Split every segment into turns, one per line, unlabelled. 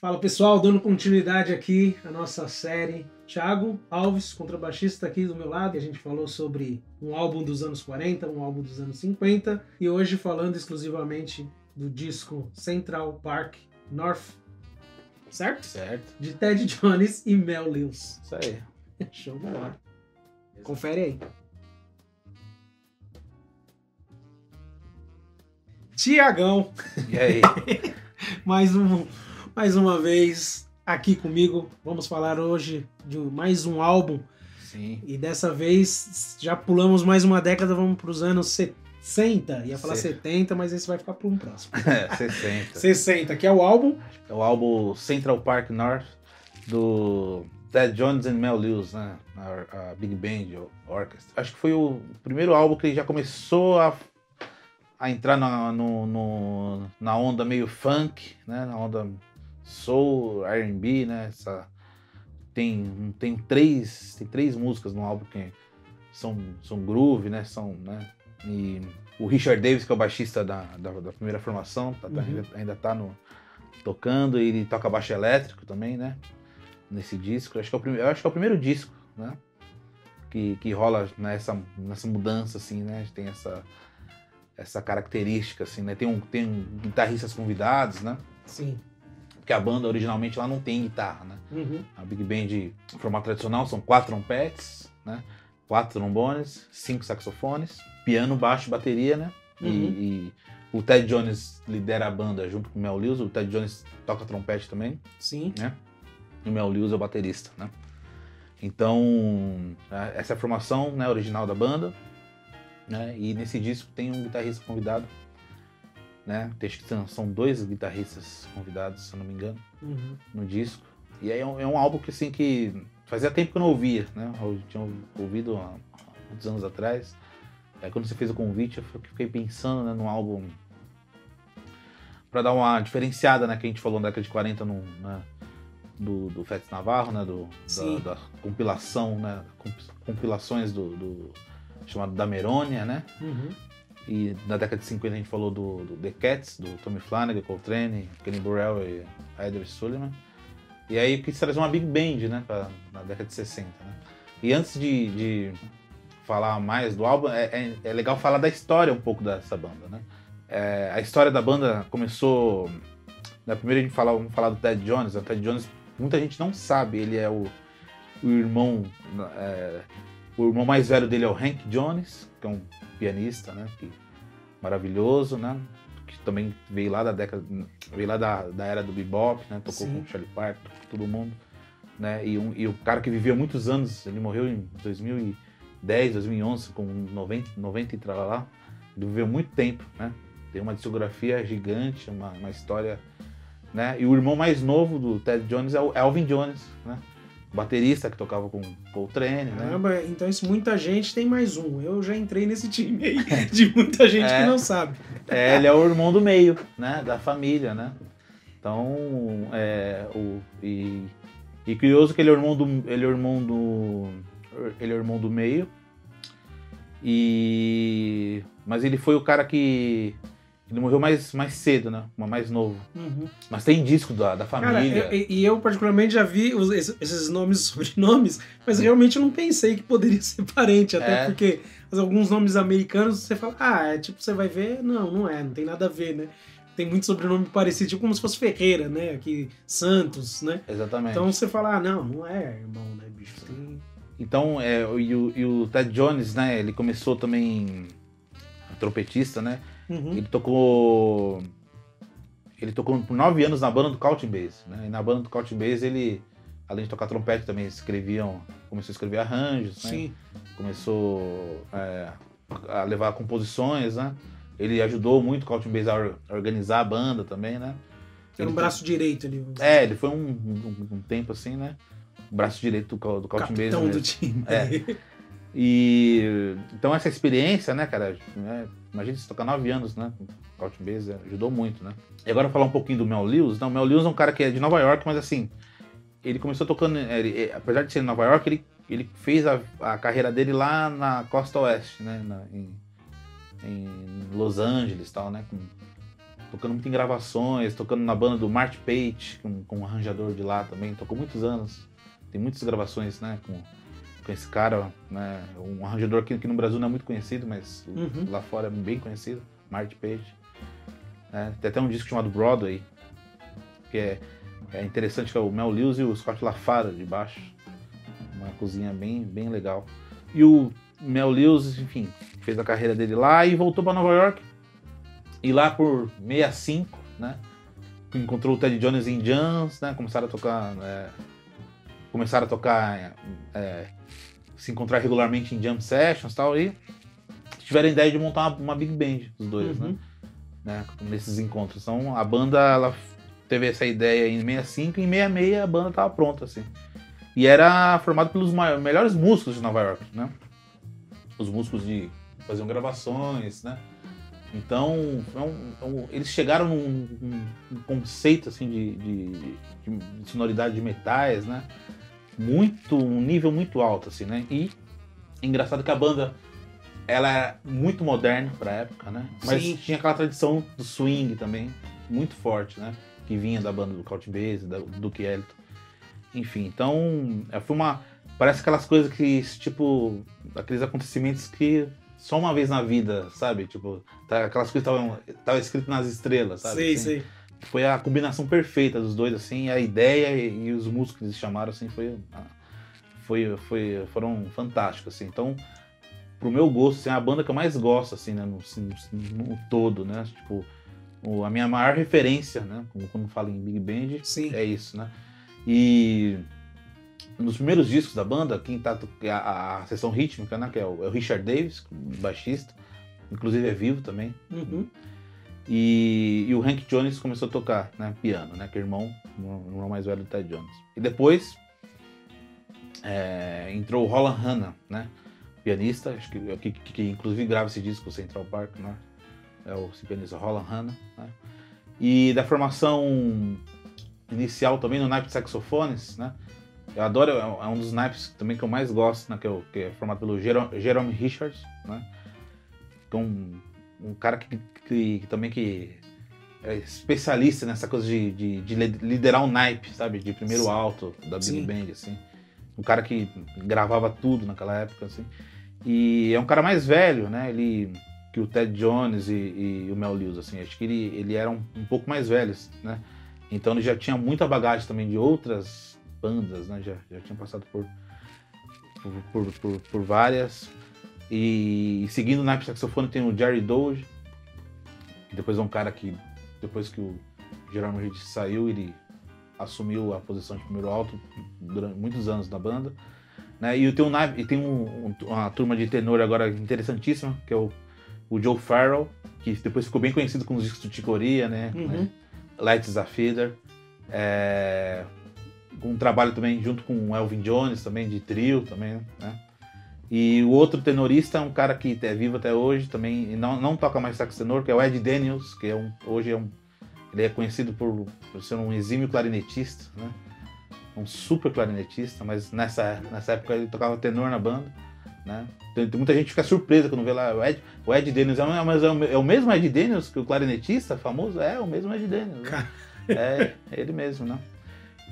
Fala pessoal, dando continuidade aqui à nossa série. Thiago Alves, contrabaixista aqui do meu lado, e a gente falou sobre um álbum dos anos 40, um álbum dos anos 50, e hoje falando exclusivamente do disco Central Park North, certo?
Certo.
De Ted Jones e Mel Lewis.
Isso aí.
Show de bola. Confere aí. Tiagão,
E aí?
mais, um, mais uma vez aqui comigo. Vamos falar hoje de mais um álbum
Sim.
e dessa vez já pulamos mais uma década, vamos para os anos 60. Ia falar
Sim.
70, mas esse vai ficar para um próximo.
É, 60.
60, que é o álbum.
É o álbum Central Park North do Ted Jones and Mel Lewis, né? A, a Big Band Orchestra. Acho que foi o primeiro álbum que ele já começou a, a entrar na, no, no- na onda meio funk, né? Na onda soul, R&B, né? Essa, tem, tem, três, tem três músicas no álbum que são, são groove, né? São, né? E o Richard Davis, que é o baixista da, da, da primeira formação, tá- tá-
Uhum.
ainda, ainda tá no, tocando, e ele toca baixo elétrico também, né? Nesse disco. Acho que é o, eu acho que é o primeiro disco, né? Que, que rola nessa, nessa mudança, assim, né? Tem essa, essa característica, assim, né? Tem, um, tem guitarristas convidados, né?
Sim.
Porque a banda originalmente lá não tem guitarra, né?
Uhum.
A Big Band, formato tradicional, são quatro trompetes, né? Quatro trombones, cinco saxofones, piano, baixo, bateria, né? E-
Uhum.
E, o Ted Jones lidera a banda junto com o Mel Lewis. O Ted Jones toca trompete também,
Sim.
né? E o Mel Lewis é o baterista, né? Então, é, essa é a formação né, original da banda, né? E nesse disco tem um guitarrista convidado, né? São- dois guitarristas convidados, se eu não me engano
Uhum.
no disco. E aí é um, é um álbum que assim que fazia tempo que eu não ouvia, né? Eu tinha ouvido há muitos anos atrás. Aí quando você fez o convite, eu fiquei pensando né, num álbum para dar uma diferenciada, né? Que a gente falou na década de 40 no, né, do, do Fats Navarro, né? Do, da, da compilação, né? comp- Compilações do, do chamado da Merônia, né?
Uhum.
E na década de 50 a gente falou do, do The Cats, do Tommy Flanagan, Coltrane, Kenny Burrell e Eder Sullivan. E aí quis trazer uma Big Band, né, pra, na década de 60, né? E antes de, de falar mais do álbum, é, é- é legal falar da história um pouco dessa banda, né? É, a história da banda começou... Na primeira a gente falar, vamos falar do Ted Jones. O Ted Jones, muita gente não sabe, ele é o, o irmão... o irmão mais velho dele é o Hank Jones, que é um pianista, né? Que, maravilhoso, né? Que também veio lá da década, veio lá da, da era do bebop, né? Tocou
Sim.
com o Charlie Parker, todo mundo, né? E, um, e o cara que viveu muitos anos, ele morreu em 2010, 2011, com 90, 90 e tralalá. Ele viveu muito tempo, né? Tem uma discografia gigante, uma, uma história, né? E o irmão mais novo do Ted Jones é o Elvin Jones, né? Baterista que tocava com Coltrane, né?
Caramba, então isso muita gente tem mais um. Eu já entrei nesse time aí de muita gente
É.
que não sabe.
É, ele é o irmão do meio, né? Da família, né? Então, é, o, e, e curioso que ele é o irmão do, ele é o irmão do, ele é o irmão do meio. E, mas ele foi o cara que ele morreu mais, mais cedo, né? Mais novo.
Uhum.
Mas tem disco da, da
Cara,
família.
eu- e eu particularmente já vi os- esses, nomes e sobrenomes, mas realmente eu não pensei que poderia ser parente, até
É.
porque alguns nomes americanos você fala, ah, é tipo, você vai ver, não, não é, não tem nada a ver, né? Tem muito sobrenome parecido, tipo como se fosse Ferreira, né? Aqui, Santos, né?
Exatamente.
Então você fala, ah, não, não é irmão, né, bicho? Tem...
Então, é, e, o, e o Ted Jones, né? Ele começou também trompetista, né?
Uhum.
Ele tocou. Ele tocou por nove anos na banda do Couching Bass, né? E na banda do Couching Bass ele, além de tocar trompete, também escreviam, começou a escrever arranjos, né?
Sim.
Começou é, a levar composições, né? Ele ajudou muito o Couching Bass a or- a organizar a banda também, né?
Era um
Ele-
braço direito ali.
É, ele foi um, um- um tempo assim, né? O braço direito do, do Couching Bass mesmo.
do time.
É. E então essa experiência, né, cara? né, imagina você tocar nove anos, né? Com Couch Bass, é, ajudou muito, né? E agora falar um pouquinho do Mel Lewis. Não, o Mel Lewis é um cara que é de Nova York, mas assim, ele começou tocando, é, ele- é, apesar de ser em Nova York, ele, ele fez a, a carreira dele lá na costa oeste, né? na- em, em Los Angeles e tal, né? Com, tocando muito em gravações, tocando na banda do Mart Page, com, com um arranjador de lá também, tocou muitos anos. Tem muitas gravações, né, com, com esse cara, né, um arranjador que, que no Brasil não é muito conhecido, mas
Uhum.
lá fora é bem conhecido, Mart Page. É, tem até um disco chamado Broadway, que é, é interessante, que é o Mel Lewis e o Scott LaFara de baixo. Uma cozinha bem, bem legal. E o Mel Lewis, enfim, fez a carreira dele lá e voltou para Nova York. E lá por 65, né? Encontrou o Ted Jones em jams, né? Começaram a tocar. é, começaram a tocar. é, se encontrar regularmente em jam sessions e tal. E tiveram a ideia de montar uma, uma big band, os dois,
Uhum.
né? né? Nesses encontros. Então a banda ela teve essa ideia em 65 e em 66 a banda tava pronta, assim. E era formado pelos mai- melhores músicos de Nova York, né? Os músicos de faziam gravações, né? Então, é um- é um- eles chegaram num, conceito assim de- de- de sonoridade de metais, né? Muito, um nível muito alto, assim, né? E engraçado que a banda ela era muito moderna pra época, né? Mas
Sim.
tinha aquela tradição do swing também, muito forte, né? Que vinha da banda do Count Basie, do Duke Ellington. Enfim, então, é, foi uma... Parece aquelas coisas que, tipo, aqueles acontecimentos que só uma vez na vida, sabe? Tipo, tá- aquelas coisas que estavam tava escrito nas estrelas, sabe?
sei,
assim?
sei.
Foi a combinação perfeita dos dois, assim, a ideia e, e os músicos que eles chamaram, assim, foi, ah, foi, foi, foram fantásticos, assim. Então, pro meu gosto, assim, é a banda que eu mais gosto, assim, né, no, no- no todo, né? Tipo, o- a minha maior referência, né, como quando falo em Big Band,
Sim.
é isso, né? E nos primeiros discos da banda, quem tá to- a, a, a sessão rítmica, né, que é o, é o Richard Davis, baixista, inclusive é vivo também.
Uhum.
E, e o Hank Jones começou a tocar né, piano, né? Que é irmão, irmão mais velho do Ted Jones. E depois é, entrou o Roland Hanna, né? Pianista, acho que, que, que- que inclusive grava esse disco, Central Park, né? É o pianista Roland Hanna. Né? E da formação inicial também no naipe de saxofones, né? Eu adoro, é um- é dos naipes também que eu mais gosto, né? Que é, que é formado pelo Jerome, Jerome Richards, né? Que é um, um cara que, que- que também que é especialista nessa coisa de, de- de li- liderar um naipe, sabe? De primeiro
Sim.
alto da Big
Sim.
Band, assim. Um cara que gravava tudo naquela época, assim. E é um cara mais velho, né? Ele que o Ted Jones e, e o Mel Lewis, assim. Acho que ele, ele era um, um pouco mais velho, né? Então ele já tinha muita bagagem também de outras bandas, né? Já, já tinha passado por, por, por, por- por várias. E seguindo o naipe de saxofone tem o Jerry Doge, que depois é um cara que, depois que o Jerome Reed saiu, ele assumiu a posição de primeiro alto durante muitos anos na banda. Né? E tem, um, e tem um- um- uma turma de tenor agora interessantíssima, que é o, o Joe Farrell, que depois ficou bem conhecido com os discos do Ticoria, né?
Uhum.
né? Lights a Feeder. É, um trabalho também junto com o Elvin Jones, também de trio também, né? E o outro tenorista é um cara que é vivo até hoje também, e não, não toca mais sax tenor, que é o Ed Daniels, que é um, hoje é um, ele é conhecido por, por ser um exímio clarinetista, né? Um super clarinetista, mas nessa, nessa época ele tocava tenor na banda, né? Tem, tem muita gente fica surpresa quando vê lá o Ed, o Ed Daniels, é, o- mas é o, é o mesmo Ed Daniels que o clarinetista famoso? É, o mesmo Ed Daniels. né?
Cara.
É, ele mesmo, né?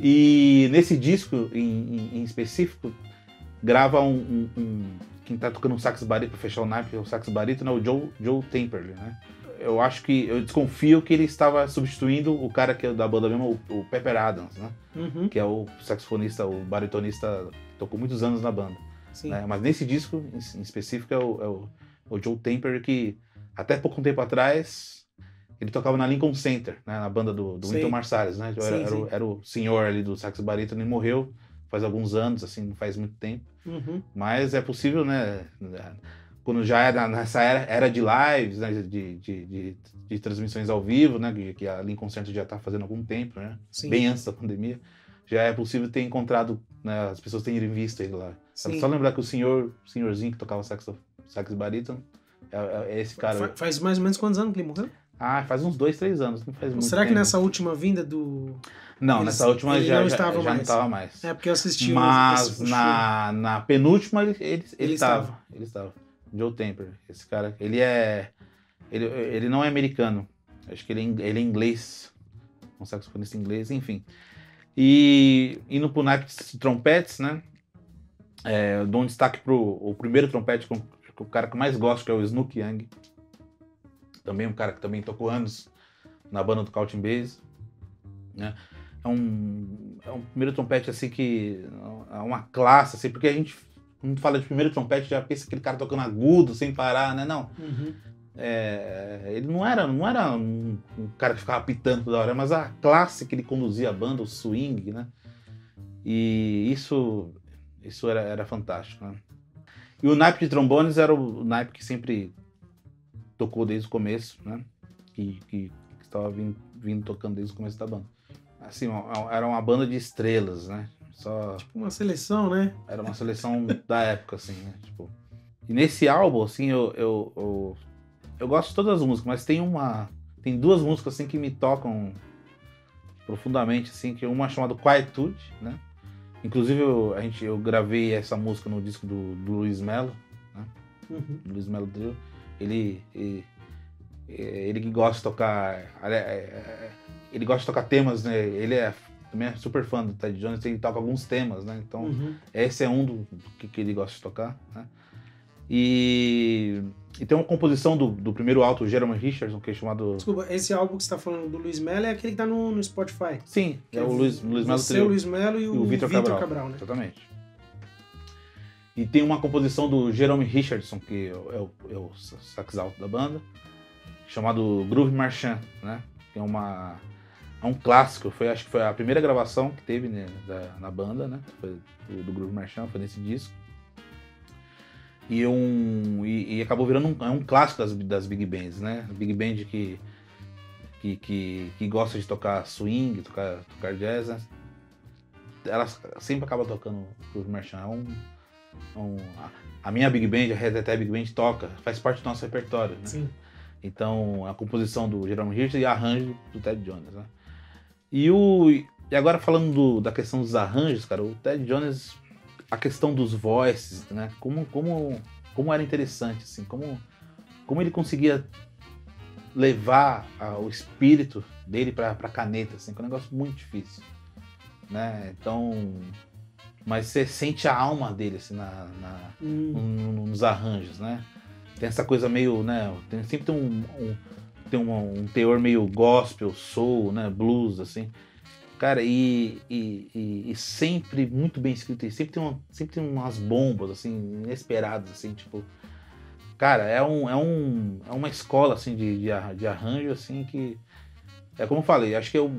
E nesse disco em, em- em específico, grava um, um- um- Quem tá tocando um sax barítono pra fechar o naipe, o sax barítono é o Joe, Joe Temperley, né? Eu acho que. Eu desconfio que ele estava substituindo o cara que é da banda mesmo, o, o Pepper Adams, né?
Uhum.
Que é o saxofonista, o baritonista, tocou muitos anos na banda.
Sim.
né? Mas nesse disco, em, específico, é o, é o- o Joe Temper, que até pouco tempo atrás ele tocava na Lincoln Center, né? na banda do, do
Sim.
Wynton Marsalis, né? Era,
Sim,
era o,
sim.
era o senhor ali do sax barítono, ele morreu faz alguns anos, assim, não faz muito tempo.
Uhum.
Mas é possível, né? Quando já era nessa era, era de lives, né? De, de, de, de transmissões ao vivo, né? Que, que a Lincoln Center já está fazendo há algum tempo, né?
Sim.
Bem antes da pandemia. Já é possível ter encontrado, né? As pessoas terem visto ele lá.
Sim.
Só lembrar que o senhor, o senhorzinho que tocava sax, sax barítono é, é esse cara.
Fa- Faz mais ou menos quantos anos que ele morreu?
Ah, faz uns dois, três anos, não faz muito
Será que
tempo.
nessa última vinda do.
Não,
Eles-
nessa última
ele
já,
não
já,
estava
já não
mais.
estava mais.
É porque eu assisti
Mas na, na penúltima ele, ele, ele,
Ele
estava.
estava.
Ele estava. Joe Temper, esse cara. Ele é. Ele, ele não é americano. Acho que ele, é ele é inglês. Um saxofonista inglês, enfim. E indo pro naipe de trompetes, né? É, dou um destaque pro o primeiro trompete, com, o cara que eu mais gosto, que é o Snook Young. Também um cara que também tocou anos na banda do Couching Bass. Né? É um, é um primeiro trompete assim que é uma classe, assim, porque a gente quando fala de primeiro trompete já pensa aquele cara tocando agudo sem parar, né? Não.
Uhum.
É, ele não era, não era um, um, cara que ficava pitando toda hora, mas a classe que ele conduzia a banda, o swing, né? E isso, isso era, era fantástico, né? E o naipe de trombones era o naipe que sempre tocou desde o começo, né? Que, que, que estava vindo, vindo tocando desde o começo da banda. Assim, era uma banda de estrelas, né? Só...
Tipo uma seleção, né?
Era uma seleção da época, assim, né? Tipo... E nesse álbum, assim, eu, eu, eu, eu, gosto de todas as músicas, mas tem uma. Tem duas músicas assim que me tocam profundamente, assim, que uma é chamada Quietude, né? Inclusive eu, a gente, eu gravei essa música no disco do, do Luiz Melo, né?
Uhum.
Luiz Melo Drill. Ele, ele, ele gosta de tocar. É, é, ele gosta de tocar temas, né? Ele é também é super fã do Ted Jones, ele toca alguns temas, né? Então,
uhum.
esse é um do, do que, que, ele gosta de tocar, né? E, e tem uma composição do, do primeiro o Jeremy Richardson, que é chamado...
Desculpa, esse álbum que você está falando do Luiz Melo é aquele que tá no, no Spotify.
Sim, é, é o Luiz, Luiz Melo
Trio. o Luiz Melo e o, o Vitor Cabral. Cabral né?
Exatamente. E tem uma composição do Jerome Richardson, que é o, é o sax alto da banda, chamado Groove Marchand, né? Que é uma é um clássico. Foi, acho que foi a primeira gravação que teve né, da, na banda, né? Foi do, do Groove Marchand, foi nesse disco. E, um, e, e acabou virando um, é um clássico das, das Big Bands, né? Big Band que, que, que, que gosta de tocar swing, tocar, tocar jazz, né? Ela sempre acaba tocando Groove Marchand. É um, é um, a, minha Big Band, a Red Hat Big Band toca, faz parte do nosso repertório, né?
Sim.
Então, a composição do Jerome Hirsch e arranjo do Ted Jones, né? E o e agora falando do, da questão dos arranjos, cara, o Ted Jones, a questão dos voices, né? Como como como era interessante assim, como como ele conseguia levar a, o espírito dele para a caneta, assim, que é um negócio muito difícil, né? Então, mas você sente a alma dele assim na, na
hum.
nos arranjos, né? Tem essa coisa meio, né? Tem, sempre tem um, um tem um, um, teor meio gospel, soul, né, blues, assim. Cara, e, e, e, e sempre muito bem escrito, e sempre tem, uma, sempre tem umas bombas, assim, inesperadas, assim, tipo... Cara, é, um, é, um, é uma escola, assim, de, de, de arranjo, assim, que... É como eu falei, acho que eu,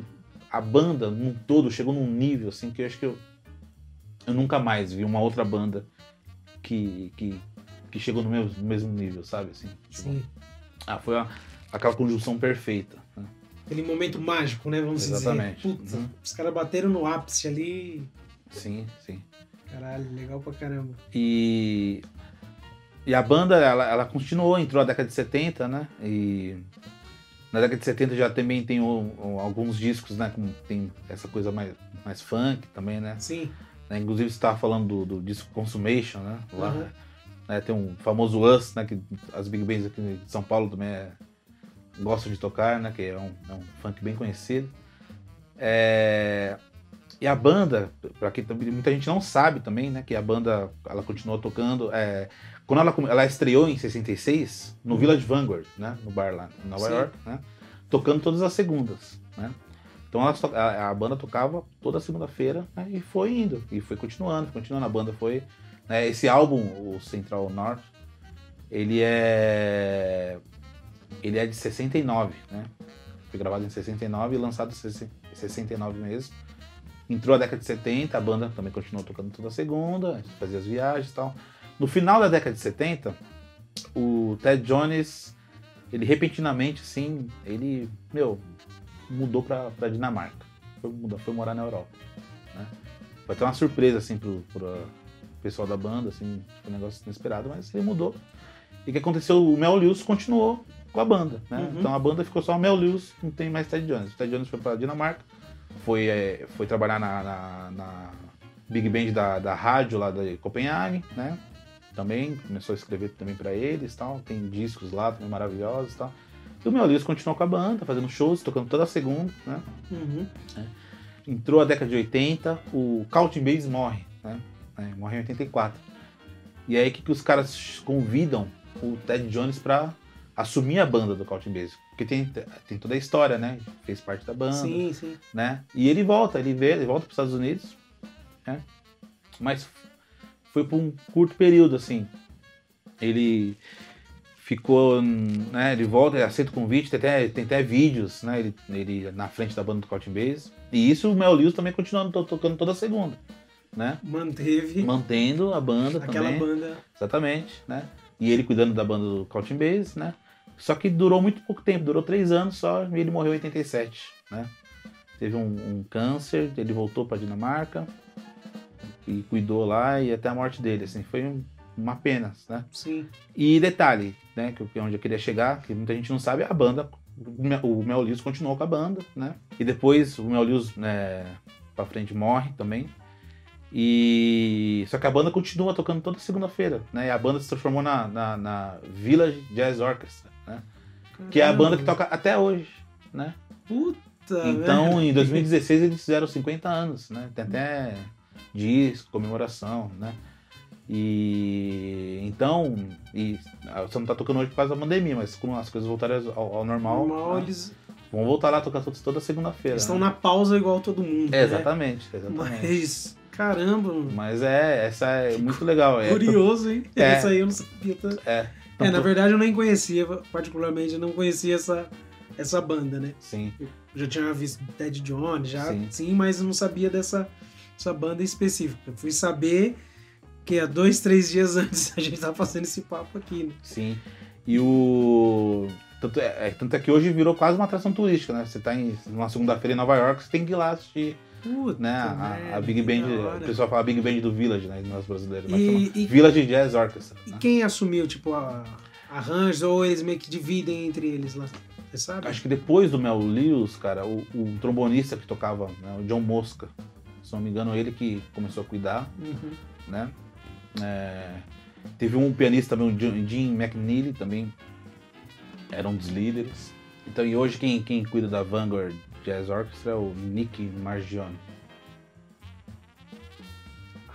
a banda, num todo, chegou num nível, assim, que eu acho que eu, eu nunca mais vi uma outra banda que, que, que chegou no mesmo, mesmo nível, sabe, assim.
Tipo, Sim.
Ah, foi uma aquela conjunção perfeita. Né?
Aquele momento mágico, né? Vamos
Exatamente.
dizer. Puta, uhum. os caras bateram no ápice ali.
Sim, sim.
Caralho, legal pra caramba.
E, e a banda, ela, ela continuou, entrou na década de 70, né? E na década de 70 já também tem o, o, alguns discos, né? Com, tem essa coisa mais, mais funk também, né?
Sim.
Né? Inclusive você estava falando do, do, disco Consumation, né? Lá, uhum. né? Tem um famoso Us, né? Que as Big Bands aqui de São Paulo também é, gostam de tocar, né? Que é um, é um funk bem conhecido. É... E a banda, para que muita gente não sabe também, né? Que a banda ela continuou tocando. É... Quando ela, ela estreou em 66 no uhum. Village Vanguard, né? No bar lá em Nova Sim. York, né? Tocando todas as segundas, né? Então a, a, banda tocava toda segunda-feira né, e foi indo, e foi continuando, continuando. A banda foi. Né, esse álbum, o Central North, ele é ele é de 69, né? Foi gravado em 69 e lançado em 69 mesmo. Entrou a década de 70, a banda também continuou tocando toda segunda, fazia as viagens e tal. No final da década de 70, o Ted Jones, ele repentinamente, assim, ele, meu, mudou pra, pra Dinamarca. Foi, foi morar na Europa. Né? Foi até uma surpresa, assim, pro, pro pessoal da banda, assim, foi um negócio inesperado, mas ele mudou. E o que aconteceu? O Mel Lewis continuou com a banda, né? Uhum. Então a banda ficou só Mel Lewis, não tem mais Ted Jones. O Ted Jones foi para Dinamarca, foi, é, foi trabalhar na, na, na, Big Band da, da rádio lá de Copenhague, né? Também começou a escrever também para eles, tal. Tem discos lá também maravilhosos, tal. E o Mel Lewis continuou com a banda, fazendo shows, tocando toda segunda, né?
Uhum.
Entrou a década de 80, o Counting Bass morre, né? É, morre em 84. E aí que, que os caras convidam o Ted Jones pra assumir a banda do Counting Bass. Porque tem, tem toda a história, né? Fez parte da banda,
Sim, sim.
né? E ele volta, ele vê, ele volta para os Estados Unidos, né? Mas foi por um curto período, assim. Ele ficou, né? Ele volta, ele aceita o convite, tem até, tem até vídeos, né? Ele, ele na frente da banda do Counting Bass. E isso o Mel Lewis também continuando to- tocando toda segunda, né?
Manteve
Mantendo a banda
aquela
também.
banda.
Exatamente, né? E ele cuidando da banda do Counting Bass, né? Só que durou muito pouco tempo, durou três anos só e ele morreu em 87, né? Teve um, um câncer, ele voltou para Dinamarca e cuidou lá e até a morte dele, assim, foi um- uma pena, né?
Sim.
E detalhe, né, que que onde eu queria chegar, que muita gente não sabe, a banda, o Mel- Lewis continuou com a banda, né? E depois o Mel Lewis, né, pra frente morre também. E só que a banda continua tocando toda segunda-feira, né? E a banda se transformou na, na, na Village Jazz Orchestra, né? Que é a banda que toca até hoje, né?
Puta,
Então,
velho.
em 2016 eles fizeram 50 anos, né? Tem até disco, comemoração, né? E então, e você não tá tocando hoje por causa da pandemia, mas quando as coisas voltarem ao, ao normal,
Normal,
né?
eles
vão voltar lá a tocar todos- toda segunda-feira.
eles estão
né?
na pausa igual todo mundo.
É,
né?
exatamente, exatamente.
Mas, caramba, mano.
Mas é, essa é muito legal. É,
Curioso, hein?
É.
Essa aí eu não sabia. tá?
É,
É, na verdade eu nem conhecia, particularmente, eu não conhecia essa, essa banda, né?
Sim,
Eu já tinha visto Ted Jones, já
Sim.
sim, mas eu não sabia dessa, dessa banda específica. Eu fui saber que há dois, três dias antes a gente tava fazendo esse papo aqui, né?
sim. E o. Tanto é, é- tanto é que hoje virou quase uma atração turística, né? Você tá em uma segunda-feira em Nova York, você tem que ir lá assistir
Puta,
né? A, a Big Band, o pessoal fala Big Band do Village, né? Nós brasileiros. Mas
E- e-
Village Jazz Orchestra.
E
né?
quem assumiu, tipo, a arranjos ou eles meio que dividem entre eles lá? Você sabe?
Acho que depois do Mel Lewis, cara, o, o trombonista que tocava, né, o John Mosca, se não me engano, ele que começou a cuidar,
Uhum.
né? É, teve um pianista também, o Jim- McNeely, também era um dos líderes. Então, e hoje quem, quem cuida da Vanguard Jazz Orchestra é o Nick Margione.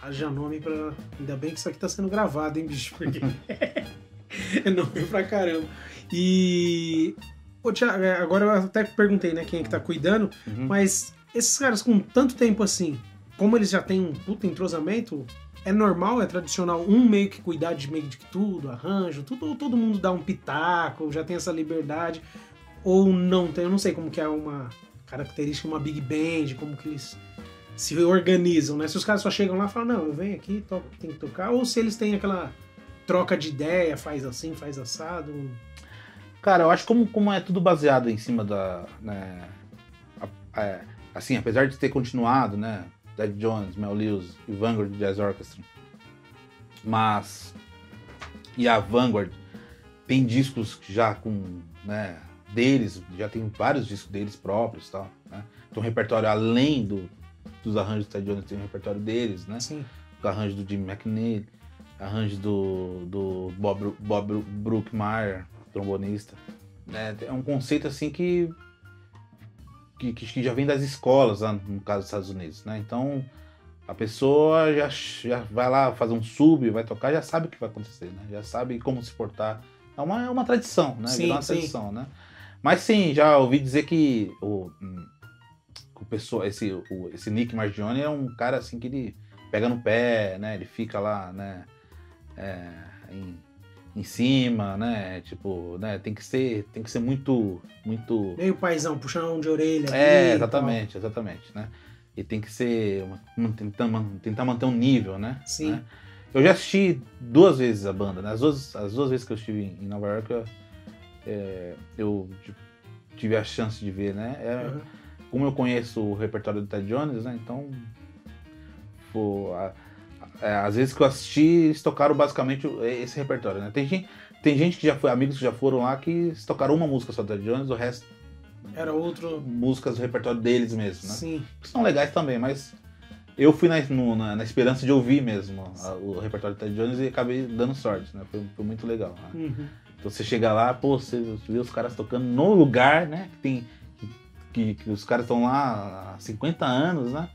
Haja nome pra. Ainda bem que isso aqui tá sendo gravado, hein, bicho? Porque é nome pra caramba. E. Ô, Thiago, é, agora eu até perguntei, né, quem é que tá cuidando,
Uhum.
mas esses caras com tanto tempo assim, como eles já têm um puta entrosamento, é normal, é tradicional um meio que cuidar de meio de tudo, arranjo, tudo, todo mundo dá um pitaco, já tem essa liberdade, ou não tem, eu não sei como que é uma característica, uma big band, como que eles se organizam, né? Se os caras só chegam lá e falam, não, eu venho aqui, toco, tem que tocar, ou se eles têm aquela troca de ideia, faz assim, faz assado.
Cara, eu acho como, como é tudo baseado em cima da. Né, a- é, assim, apesar de ter continuado, né? Ted Jones, Mel Lewis e Vanguard Jazz Orchestra. Mas. E a Vanguard tem discos já com. né, deles, já tem vários discos deles próprios e tal. Né? Tem um repertório além do, dos arranjos do Ted Jones, tem um repertório deles, né?
Assim,
o arranjo do Jim McNeil, arranjo do, do Bob, Bob Brookmeyer, trombonista. né? É um conceito assim que, que, que já vem das escolas, lá no caso dos Estados Unidos. Né? Então a pessoa já, já vai lá fazer um sub, vai tocar, já sabe o que vai acontecer, né? já sabe como se portar. É uma, é uma tradição, né?
Sim,
Virou uma
sim.
tradição, né? Mas sim, já ouvi dizer que o, hum, o pessoa, esse, o, esse Nick Margione é um cara assim que ele pega no pé, né? Ele fica lá, né? é, em, em cima, né? Tipo, né? Tem que ser, tem que ser muito, muito.
meio paizão, puxão de orelha.
É, exatamente, exatamente, né? E tem que ser, tentar, tentar manter um nível, né?
Sim.
Né? Eu já assisti duas vezes a banda, né? As duas, as duas vezes que eu estive em Nova York, eu, é, eu tive a chance de ver, né? É,
Aham.
como eu conheço o repertório do Ted Jones, né? Então, pô, a- é, às vezes que eu assisti, eles tocaram basicamente esse repertório, né? Tem gente, tem gente que já foi, amigos que já foram lá, que tocaram uma música só do Ted Jones, o resto,
Era outro.
músicas do repertório deles mesmo, né?
Sim.
Que são legais também, mas eu fui na, no- na, na esperança de ouvir mesmo a- o repertório do Ted Jones e acabei dando sorte, né? Foi, foi muito legal. né?
Uhum.
Então você chega lá, pô, você vê os caras tocando no lugar, né? Que tem. Que, que os caras estão lá há 50 anos, né?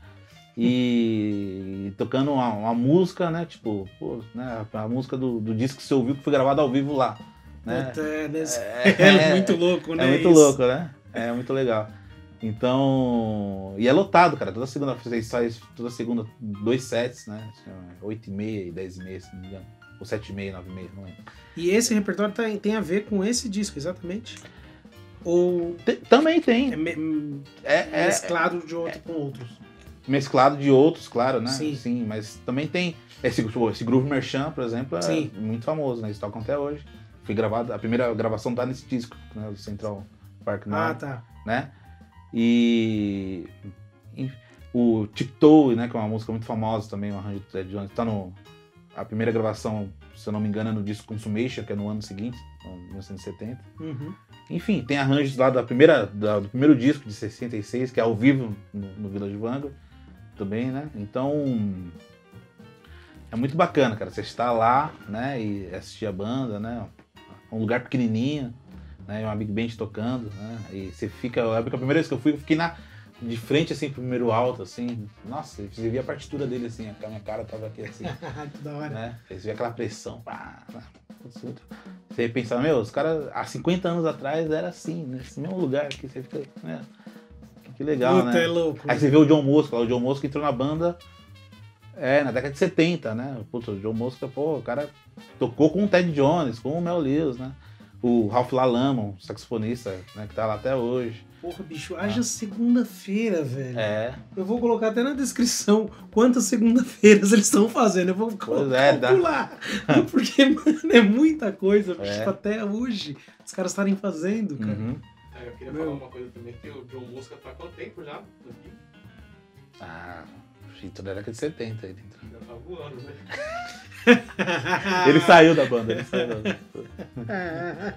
E tocando uma, uma música, né? Tipo, pô, né? A música do, do disco que você ouviu que foi gravado ao vivo lá. Né?
Puta, é, nesse- é muito louco, né?
É muito
isso?
louco, né? É muito legal. Então. E é lotado, cara. Toda segunda vocês faz toda segunda dois sets, né? 8 e meia e 10 e meia, se não me engano. Ou 7 e meia, 9 e meia, não lembro.
E esse repertório tá- tem a ver com esse disco, exatamente? Ou
Tem- também tem.
é
É, é
mesclado de outro com outros?
Mesclado de outros, claro, né?
Sim.
mas também tem. Esse, pô, esse Groove Merchant, por exemplo, é
Sim.
muito famoso, né? Eles tocam até hoje. Foi gravado, a primeira gravação tá nesse disco, né? Do Central Park
Ah,
North.
tá.
né? E, e o Tiptoe, né, que é uma música muito famosa também, um arranjo do Ted Jones, tá no a primeira gravação, se eu não me engano, é no disco Consumation, que é no ano seguinte, em 1970.
Uhum.
Enfim, tem arranjos lá da primeira, da- do primeiro disco de 66, que é ao vivo no, no Village Vanguard também, né? Então é muito bacana, cara. Você está lá, né, e assistir a banda, né? Um lugar pequenininho, né? Uma big band tocando, né? E você fica. Eu lembro que a primeira vez que eu fui, eu fiquei na de frente assim pro primeiro alto, assim. Nossa, você via a partitura dele assim, a minha cara tava aqui assim
que da hora.
né? Você vê aquela pressão. pá, pá, Você pensa, meu, os caras há 50 anos atrás era assim, nesse mesmo lugar aqui, você fica, né? Que legal,
Puta,
né?
é louco.
Aí você vê o John Mosca, o John Mosca entrou na banda é, na década de 70, né? Puta, o John Mosca, pô, o cara tocou com o Ted Jones, com o Mel Lewis, né? O Ralph Lalama, um saxofonista, né, que tá lá até hoje.
Porra, bicho, haja segunda-feira, velho.
É,
Eu vou colocar até na descrição quantas segunda-feiras eles estão fazendo. Eu vou
Pois é, dá.
Porque, mano, é muita coisa, bicho,
É.
até hoje. Os caras estarem fazendo, cara.
uhum.
É, eu queria
Meu.
falar uma coisa também, que o John Mosca tá há quanto tempo já aqui?
Ah, então da década de 70 ele entrou.
Já tá voando, né?
Ele saiu da banda, ele saiu da banda.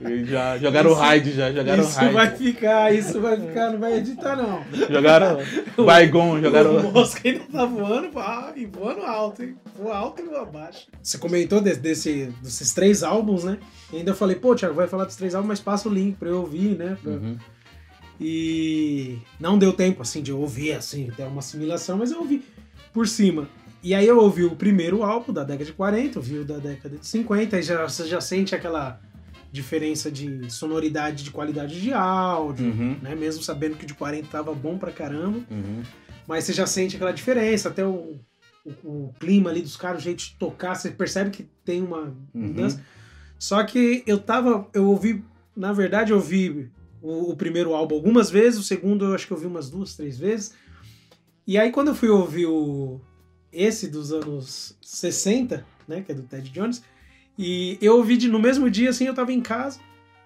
Eles já jogaram o raid, já jogaram o
isso
raid.
vai ficar, isso vai ficar, não vai editar, não.
Jogaram Baigon,
O
jogaram.
Mosca ainda tá voando, ah, e voando alto, hein? Voa alto e voa baixo. Você comentou desse, desse- desses três álbuns, né? E ainda eu falei, pô, Thiago, vai falar dos três álbuns, mas passa o link pra eu ouvir, né? Pra-
Uhum.
E não deu tempo, assim, de eu ouvir, assim, ter uma assimilação, mas eu ouvi por cima. E aí eu ouvi o primeiro álbum da década de 40, ouvi o da década de 50, aí já, você já sente aquela diferença de sonoridade, de qualidade de áudio,
Uhum.
né? Mesmo sabendo que o de 40 tava bom pra caramba,
Uhum.
mas você já sente aquela diferença, até o, o, o clima ali dos caras, o jeito de tocar, você percebe que tem uma mudança. Só que eu tava, eu ouvi, na verdade eu ouvi o, o primeiro álbum algumas vezes, o segundo eu acho que eu ouvi umas duas, três vezes. E aí quando eu fui ouvir o esse dos anos 60, né, que é do Ted Jones, e eu ouvi de, no mesmo dia assim, eu tava em casa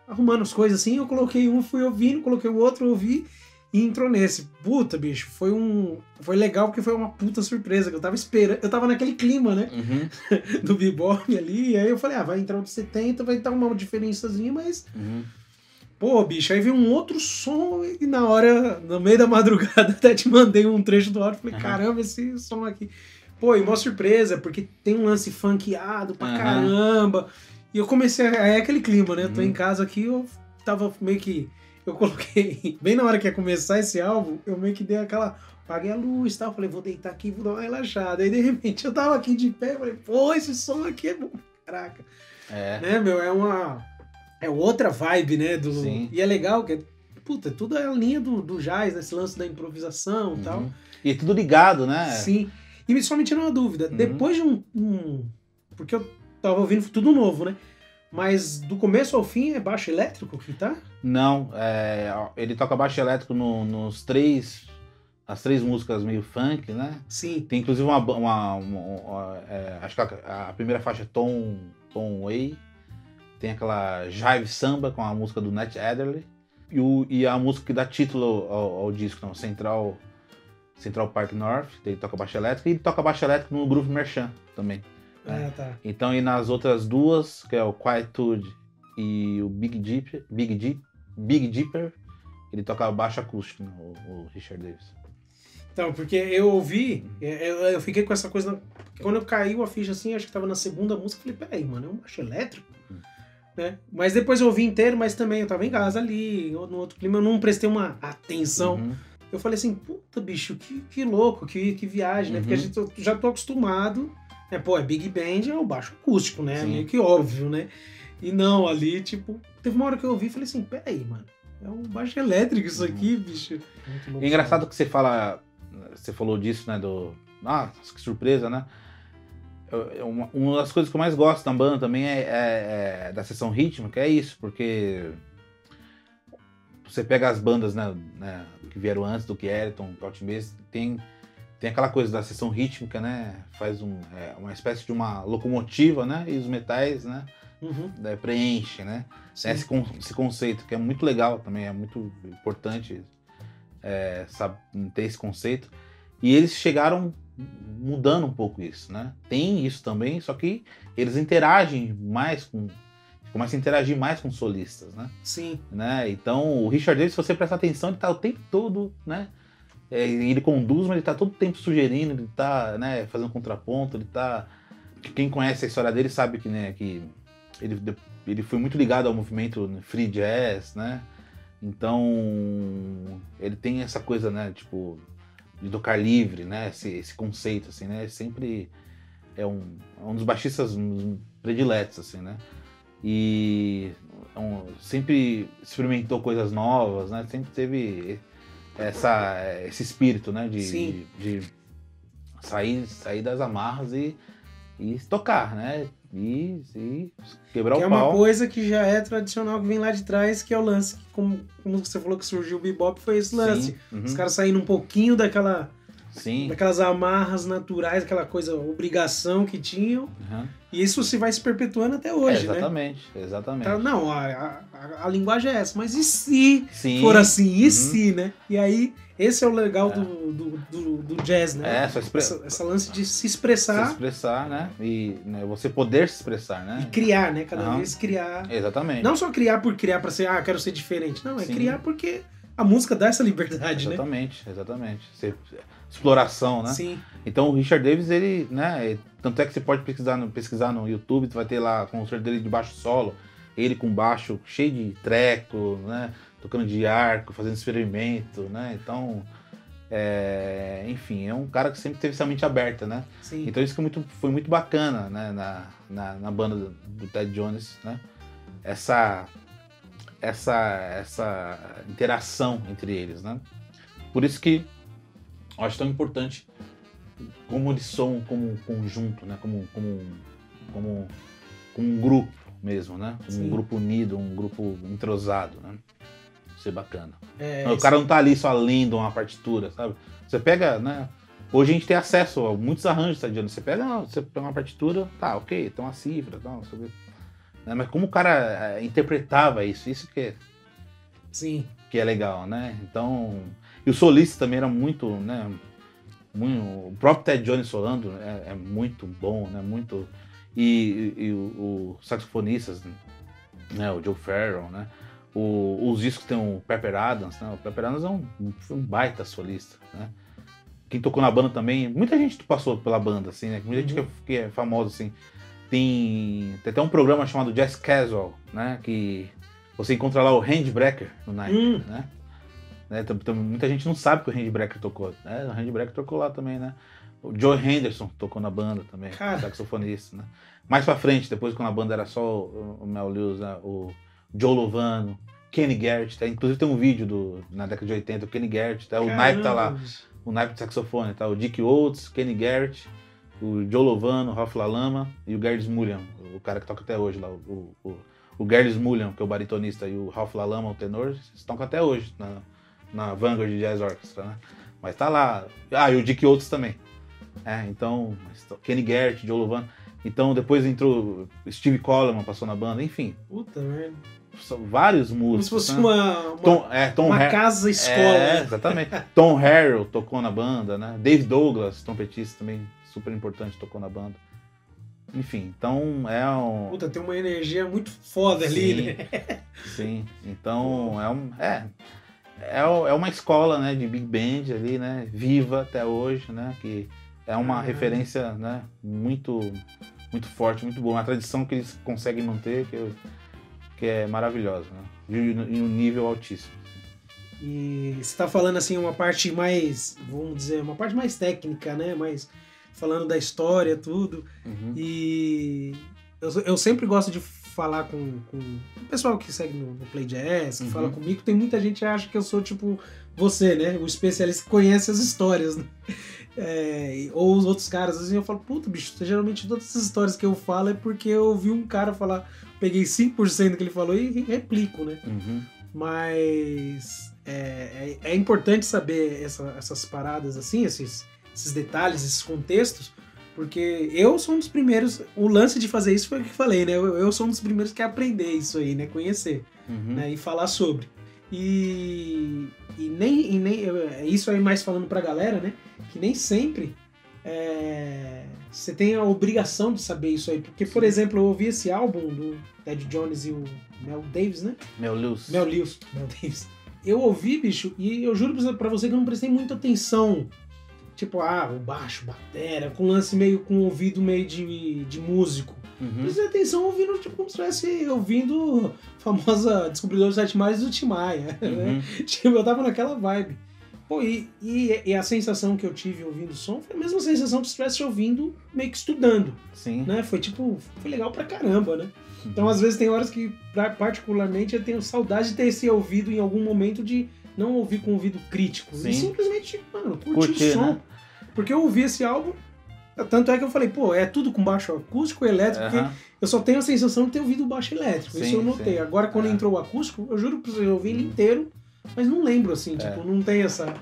arrumando as coisas assim, eu coloquei um, fui ouvindo, coloquei o outro, ouvi e entrou nesse. Puta, bicho, foi um foi legal porque foi uma puta surpresa que eu tava esperando, eu tava naquele clima, né?
Uhum.
do bebop ali, e aí eu falei, ah, vai entrar um de 70, vai dar uma diferençazinha, mas,
Uhum.
Pô, bicho, aí veio um outro som e na hora, no meio da madrugada, até te mandei um trecho do áudio, falei,
Aham.
caramba, esse som aqui. Pô, e uma surpresa, porque tem um lance funkeado pra
Aham.
caramba, e eu comecei, a- é aquele clima, né, eu tô
Uhum.
em casa aqui, eu tava meio que, eu coloquei, bem na hora que ia começar esse álbum, eu meio que dei aquela... Apaguei a luz e tal, falei, vou deitar aqui, vou dar uma relaxada. Aí, de repente, eu tava aqui de pé, falei, pô, esse som aqui é bom. Caraca
É.
né, meu? É uma. É outra vibe, né? Do...
Sim.
E é legal que. Puta, tudo é a linha do, do jazz, né? Esse lance da improvisação e tal.
Uhum. E tudo ligado, né?
Sim. E me- só me tira uma dúvida.
Uhum.
Depois de um, um- Porque eu tava ouvindo tudo novo, né? Mas do começo ao fim é baixo elétrico que tá?
Não, é, ele toca baixo elétrico no- nos três. As três músicas meio funk, né?
Sim.
Tem inclusive uma. uma- uma- uma- é, acho que a, a primeira faixa é Tom, Tom Way. Tem aquela Jive Samba com a música do Nat Adderley. E, o- e a música que dá título ao, ao disco, não, Central, Central Park North. Ele toca baixo elétrico. E ele toca baixo elétrico no Groove Merchant também.
Ah, tá.
Então, e nas outras duas, que é o Quietude e o Big Deep, Big Deep, Big Deeper, ele toca baixo acústico, né, o, o Richard Davis.
Então, porque eu ouvi, é, eu, eu fiquei com essa coisa. na- Quando eu caiu a ficha assim, acho que tava na segunda música, eu falei, peraí, mano, é um baixo elétrico? Né? Mas depois eu ouvi inteiro, mas também eu tava em casa ali, no outro clima, eu não prestei uma atenção.
Uhum.
Eu falei assim, puta, bicho, que, que louco, que, que viagem, né? Porque a
Uhum.
gente eu já tô acostumado, né? Pô, é Big Band, é o baixo acústico, né?
Sim.
Meio que óbvio, né? E não, ali, tipo, teve uma hora que eu ouvi e falei assim, peraí, mano, é um baixo elétrico isso aqui, bicho. Muito louco.
É engraçado que você fala, você falou disso, né, do, ah, que surpresa, né? Uma, uma das coisas que eu mais gosto da banda também é, é- é da sessão rítmica, é isso, porque você pega as bandas, né, né, que vieram antes do que Eriton, Couch Bass, tem tem aquela coisa da sessão rítmica, né? Faz um, é, uma espécie de uma locomotiva, né? E os metais, né?
Uhum.
né, preenche, né?
Sim.
Esse, con- esse conceito que é muito legal também, é muito importante é, sabe, ter esse conceito. E eles chegaram mudando um pouco isso, né? Tem isso também, só que eles interagem mais com. começam a interagir mais com solistas, né?
Sim,
né? Então o Richard Davis, se você prestar atenção, ele tá o tempo todo, né? É, ele conduz, mas ele tá todo o tempo sugerindo, ele tá, né, fazendo contraponto, ele tá. Quem conhece a história dele sabe que, né, que ele, ele foi muito ligado ao movimento free jazz, né? Então ele tem essa coisa, né, tipo, de tocar livre, né? Esse, esse conceito, assim, né? Sempre é um, é um dos baixistas prediletos, assim, né? E é um- sempre experimentou coisas novas, né? Sempre teve essa, esse espírito, né? De, de, de sair, sair das amarras e, e tocar, né? E, e quebrar
que é
o
uma
pau.
coisa que já é tradicional, que vem lá de trás, que é o lance, que como, como você falou que surgiu o bebop, foi esse lance.
Uhum,
Os caras saindo um pouquinho daquela,
sim.
daquelas amarras naturais, aquela coisa, obrigação que tinham,
uhum.
e isso se vai se perpetuando até hoje,
É,
né?
exatamente, exatamente.
Tá, não, a, a, a- linguagem é essa, mas e se
Sim.
for assim? E
Uhum.
se, né? E aí, esse é o legal
É.
do, do, do, do jazz, né?
É, só expre-
essa, essa lance de se
se
expressar
expressar, né? E né, você poder se expressar,
e
né?
criar, né? Cada
Aham.
vez criar.
Exatamente.
Não só criar por criar pra ser, ah, quero ser diferente. Não, é
Sim.
criar porque a música dá essa liberdade, né?
Exatamente, exatamente. Você- exploração, né?
Sim.
Então o Richard Davis, ele, né? Tanto é que você pode pesquisar no, pesquisar no YouTube, tu vai ter lá a concerto dele de baixo solo, ele com baixo cheio de treco, né? Tocando de arco, fazendo experimento, né? Então, é, enfim, é um cara que sempre teve essa mente aberta, né?
Sim.
Então isso que é muito, foi muito bacana né, na, na, na banda do Ted Jones, né? Essa, essa, essa interação entre eles, né? Por isso que eu acho tão importante como eles são como um conjunto, né? Como, como, como, como um grupo mesmo, né? Como
Sim.
um grupo unido, um grupo entrosado, né? Isso é bacana.
É,
O cara não tá ali só lendo uma partitura, sabe? Você pega, né? Hoje a gente tem acesso a muitos arranjos, tá dizendo? Você pega, você pega uma partitura, tá, ok, tem uma cifra, tá, não sei o quê. Né, Mas como o cara eh, interpretava isso, isso que é,
Sim.
que é legal, né? Então. E o solista também era muito, né? Muito, o próprio Ted Jones solando é, é muito bom, né? Muito. E, e, e o, o saxofonistas, né? O Joe Farrell, né? O- os discos tem o Pepper Adams, né? O Pepper Adams é um, um baita solista, né? Quem tocou na banda também, muita gente passou pela banda, assim, né? Muita gente que é, que é famosa, assim. Tem, tem até um programa chamado Jazz Casual, né? Que você encontra lá o Handbreaker no Night,
Hum.
né? Né, muita gente não sabe que o Handbreaker tocou. Né? O Handbreaker tocou lá também, né? O Joe Henderson tocou na banda também,
Cara.
saxofonista, né? Mais pra frente, depois quando a banda era só o, Mel Lewis, né? o Joe Lovano, Kenny Garrett, tá? inclusive tem um vídeo do, na década de 80, o Kenny Garrett, tá? o Naipe tá lá, o naipe de saxofone, tá? O Dick Oates, Kenny Garrett, o Joe Lovano, o Ralph Lalama e o Gary Mulliam, o cara que toca até hoje lá. O, o, o Mulliam, que é o baritonista, e o Ralph Lalama, o tenor, tocam até hoje na, na Vanguard Jazz Orchestra, né? Mas tá lá. Ah, e o Dick Oates também. É, então, Kenny Garrett, Joe Lovano. Então depois entrou Steve Coleman, passou na banda, enfim,
Puta merda.
São vários
Como se
músicos.
fosse
né?
uma, uma,
Tom, é, Tom
uma
Har-
casa escola.
é, exatamente. Tom Harrell tocou na banda, né? Dave Douglas, trompetista também, super importante, tocou na banda. Enfim, então é um.
Puta, tem uma energia muito foda ali,
sim,
né?
sim. Então é um. É, é, é uma escola né, de Big Band ali, né? Viva até hoje, né? Que é uma
Ah.
referência né, muito, muito forte, muito boa. Uma tradição que eles conseguem manter, que eu, que é maravilhosa, né? Em um nível altíssimo.
E você tá falando assim uma parte mais, vamos dizer, uma parte mais técnica, né? Mais falando da história, tudo.
Uhum.
E eu, eu sempre gosto de falar com, com o pessoal que segue no, no Play Jazz, que
Uhum.
fala comigo. Tem muita gente que acha que eu sou tipo você, né? O especialista que conhece as histórias, né? É, ou os outros caras, assim, eu falo, puta, bicho, geralmente todas essas histórias que eu falo é porque eu ouvi um cara falar, peguei 5% do que ele falou e replico, né?
Uhum.
Mas é, é, é importante saber essa- essas paradas assim, esses, esses detalhes, esses contextos, porque eu sou um dos primeiros. O lance de fazer isso foi o que falei, né? Eu, eu sou um dos primeiros que aprender isso aí, né? Conhecer
Uhum.
né? e falar sobre. E, e nem, e nem é isso aí mais falando pra galera, né? Que nem sempre é, você tem a obrigação de saber isso aí. Porque, por exemplo, eu ouvi esse álbum do Ted Jones e o Mel Davis, né?
Meu Luz.
Mel Lewis. Mel Davis. Eu ouvi, bicho, e eu juro pra- você que eu não prestei muita atenção. Tipo, ah, o baixo, batera, com lance meio com ouvido meio de, de músico.
Uhum.
Prestei atenção ouvindo, tipo, como se estivesse ouvindo a famosa Descobridor dos Sete Mares do Timaya. né?
Uhum.
Tipo, eu tava naquela vibe. Pô, e, e, e a sensação que eu tive ouvindo o som foi a mesma sensação que se estivesse ouvindo meio que estudando,
Sim.
né? Foi tipo, foi legal pra caramba, né?
Uhum.
Então, às vezes, tem horas que, particularmente, eu tenho saudade de ter esse ouvido em algum momento de não ouvir com ouvido crítico.
Sim.
E simplesmente, mano, curtir
Curtir,
o som.
né?
Porque eu ouvi esse álbum, tanto é que eu falei, pô, é tudo com baixo acústico e elétrico, porque
Aham.
eu só tenho a sensação de ter ouvido o baixo elétrico.
Sim,
isso eu notei.
sim.
Agora, quando
É.
entrou o acústico, eu juro pra você, eu ouvi ele inteiro, mas não lembro, assim,
É.
tipo, não tem essa...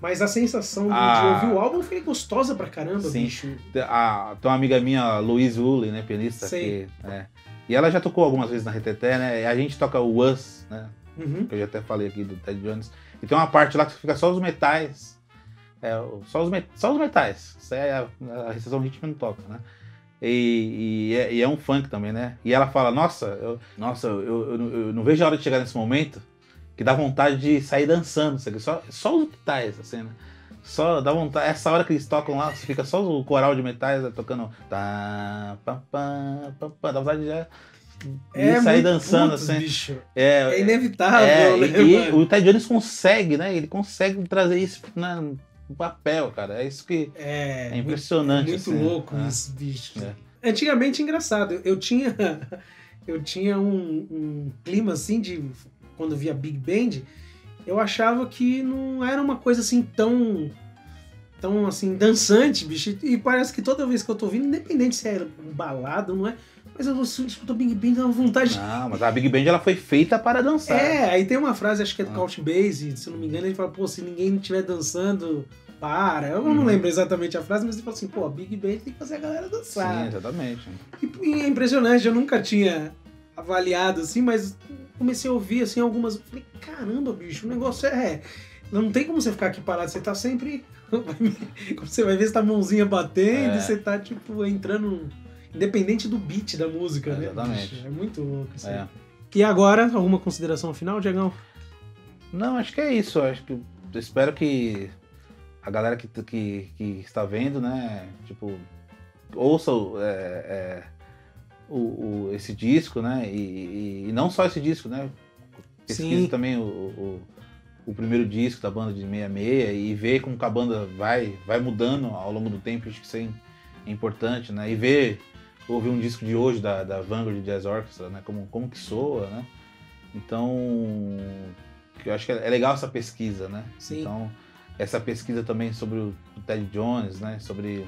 Mas a sensação de,
Ah.
de ouvir o álbum foi gostosa pra caramba,
Sim.
bicho.
A, tem uma amiga minha, Louise Woolley, né, pianista, que, é, e ela já tocou algumas vezes na Reteté, né, a gente toca o Us, né,
Uhum.
que eu já até falei aqui do Ted Jones, e tem uma parte lá que fica só os metais, é, só, os, só os metais, isso é a, a recessão rítmica não toca, né, e, e é, e é um funk também, né, e ela fala, nossa, eu, nossa, eu, eu, eu não- vejo a hora de chegar nesse momento que dá vontade de sair dançando, sabe? Só, só os metais, assim, né? Só dá vontade. Essa hora que eles tocam lá, fica só o coral de metais né, tocando. Tá, pam, pam, pam, pam, dá vontade de já de sair dançando,
putz,
assim.
bicho.
É,
É inevitável,
é,
né,
e, e
mano?
o Ted Jones consegue, né? Ele consegue trazer isso né, no papel, cara. É isso que
É,
é impressionante.
Muito
assim,
louco
né?
isso, bicho.
É.
Antigamente, engraçado, eu tinha, eu tinha um, um clima assim de. Quando via Big Band, eu achava que não era uma coisa assim tão. tão assim, dançante, bicho. E parece que toda vez que eu tô ouvindo, independente se é um balada não é, mas eu escuto Big Band dá uma vontade.
Não, mas a Big Band ela foi feita para dançar.
É, aí tem uma frase, acho que é do
Ah.
Couch Base, se eu não me engano, ele fala, pô, se ninguém estiver dançando, para. Eu não
Uhum.
lembro exatamente a frase, mas ele fala assim, pô, a Big Band tem que fazer a galera
Sim,
dançar.
exatamente.
E, e é impressionante, eu nunca tinha avaliado assim, mas comecei a ouvir assim algumas. Falei, caramba, bicho, o negócio é. Não tem como você ficar aqui parado, você tá sempre. Como você vai ver, você tá a mãozinha batendo,
É.
você tá, tipo, entrando. Independente do beat da música, né?
Exatamente.
bicho? É muito louco isso aí.
É.
E agora, alguma consideração final, Diegão?
Não, acho que é isso. Acho que espero que a galera que, que, que está vendo, né, tipo, ouça é, é, o, o- esse disco, né, e, e- e não só esse disco, né, pesquise
Sim.
também o, o, o primeiro disco da banda de 66 e ver como a banda vai, vai mudando ao longo do tempo, acho que isso é importante, né, e ver, ouvir um disco de hoje da, da Vanguard Jazz Orchestra, né, como, como que soa, né, então eu acho que é legal essa pesquisa, né?
Sim.
Então, essa pesquisa também sobre o Ted Jones, né? Sobre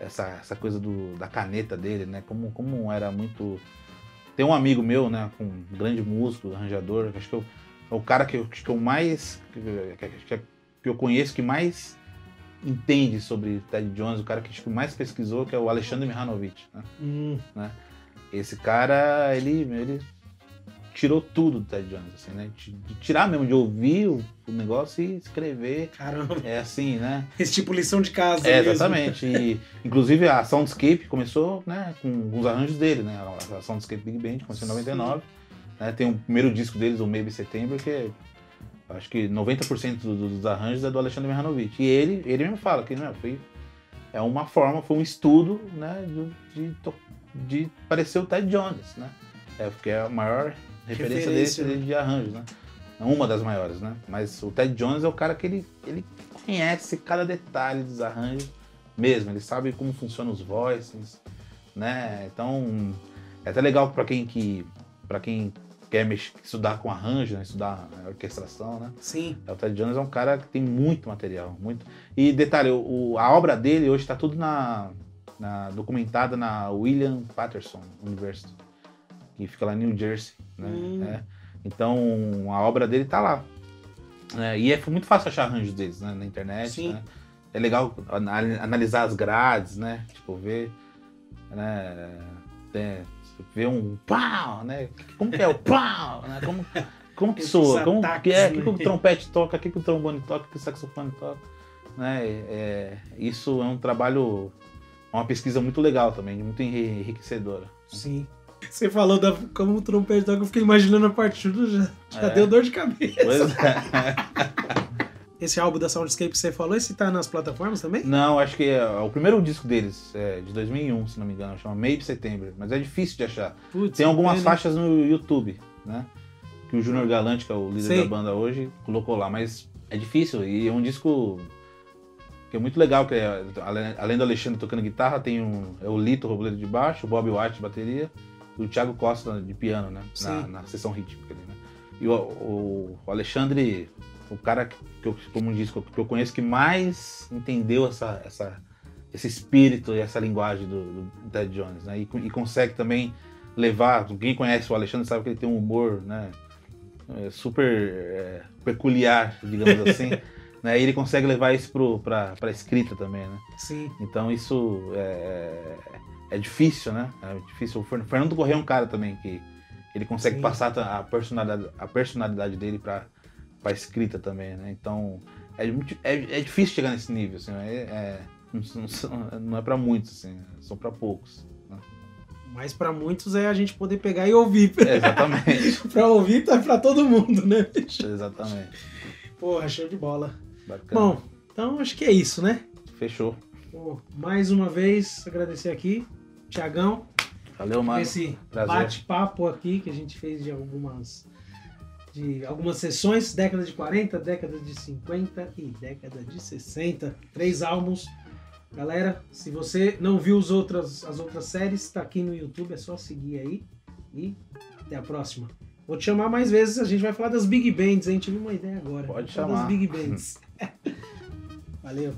essa, essa coisa do, da caneta dele, né? Como, como era muito. Tem um amigo meu, né? Com um grande músico, arranjador, acho que eu, é o cara que eu, que eu mais. Que, que, que eu conheço que mais entende sobre Ted Jones, o cara que mais pesquisou, que é o Alexandre Mihanovic, né?
Hum,
Esse cara, ele, ele tirou tudo do Ted Jones, assim, né? De tirar mesmo, de ouvir o, o negócio e escrever.
caramba.
É assim, né?
Esse tipo lição de casa
É,
mesmo.
exatamente. E, inclusive a Soundscape começou né, com os arranjos dele, né? A Soundscape Big Band começou em 99. Né? Tem o primeiro disco deles, o Maybe September, que é, acho que 90% do- dos arranjos é do Alexandre Mihanovic. E ele, ele mesmo fala que né, foi, é uma forma, foi um estudo né, de, de, de parecer o Ted Jones, né? É, porque é a maior referência,
Referência,
dele
né?
de arranjos, né? Uma das maiores, né? Mas o Ted Jones é o cara que ele, ele conhece cada detalhe dos arranjos mesmo. Ele sabe como funcionam os voices, né? Então, é até legal para quem que para quem quer mexer, estudar com arranjo, né? estudar orquestração, né?
Sim.
Ted Jones é um cara que tem muito material, muito. E detalhe, o, a obra dele hoje está tudo na, na documentada na William Patterson University, que fica lá em New Jersey, né?
Hum.
É. Então a obra dele tá lá. É, e é muito fácil achar arranjos deles né, na internet.
Sim.
né? É legal ana- analisar as grades, né? Tipo, ver. Né, é, ver um pau, né? Como que é o pau? Né? Como, como que soa? Como que é? O que, que o trompete toca? O que, que o trombone toca? O que o saxofone toca? Né? É, isso é um trabalho, uma pesquisa muito legal também, muito enri- enriquecedora.
Sim. Você falou da, como o trompete toca, eu fiquei imaginando a partitura, já, já
É.
deu dor de cabeça.
Pois é.
Esse álbum da Soundscape que você falou, esse tá nas plataformas também?
Não, acho que é o primeiro disco deles, é de 2001, se não me engano, chama Maybe Setembro, mas é difícil de achar.
Putz,
Tem algumas
pena, hein?
faixas no YouTube, né? Que o Júnior Galante, que é o líder
Sei.
da banda hoje, colocou lá, mas é difícil e é um disco que é muito legal, que é, além- do Alexandre tocando guitarra, tem um, é o Lito, o robleiro de baixo, o Bob White de bateria e o Thiago Costa de piano, né? Na, na sessão rítmica ali, né? E o, o- o Alexandre, o cara que eu, como diz, que eu conheço que mais entendeu essa, essa, esse espírito e essa linguagem do, do Ted Jones, né? E, e consegue também levar. Quem conhece o Alexandre sabe que ele tem um humor, né? é, super é, peculiar, digamos assim. né? E ele consegue levar isso pra, pra escrita também, né?
Sim.
Então isso é, é difícil, né? É difícil. O Fer- Fernando Corrêa é um cara também que ele consegue
Sim.
passar a personalidade, a personalidade dele pra, pra escrita também, né? Então é, muito- é, é difícil chegar nesse nível, assim, é, é- não, não- é pra muitos, assim, são pra poucos. né?
Mas pra muitos é a gente poder pegar e ouvir.
É, exatamente,
pra ouvir tá pra todo mundo, né, bicho?
exatamente.
Porra, show de bola.
Bacana.
Bom, então acho que é isso, né?
Fechou.
Pô, mais uma vez, agradecer aqui, Tiagão,
Valeu, mano.
esse bate-papo aqui que a gente fez de algumas de algumas sessões, década de 40, década de 50 e década de 60. Três álbuns. Galera, se você não viu os as outras séries, tá aqui no YouTube, é só seguir aí. E até a próxima. Vou te chamar mais vezes, a gente vai falar das Big Bands, hein? Tive uma ideia agora.
Pode chamar.
Das Big Bands. Valeu.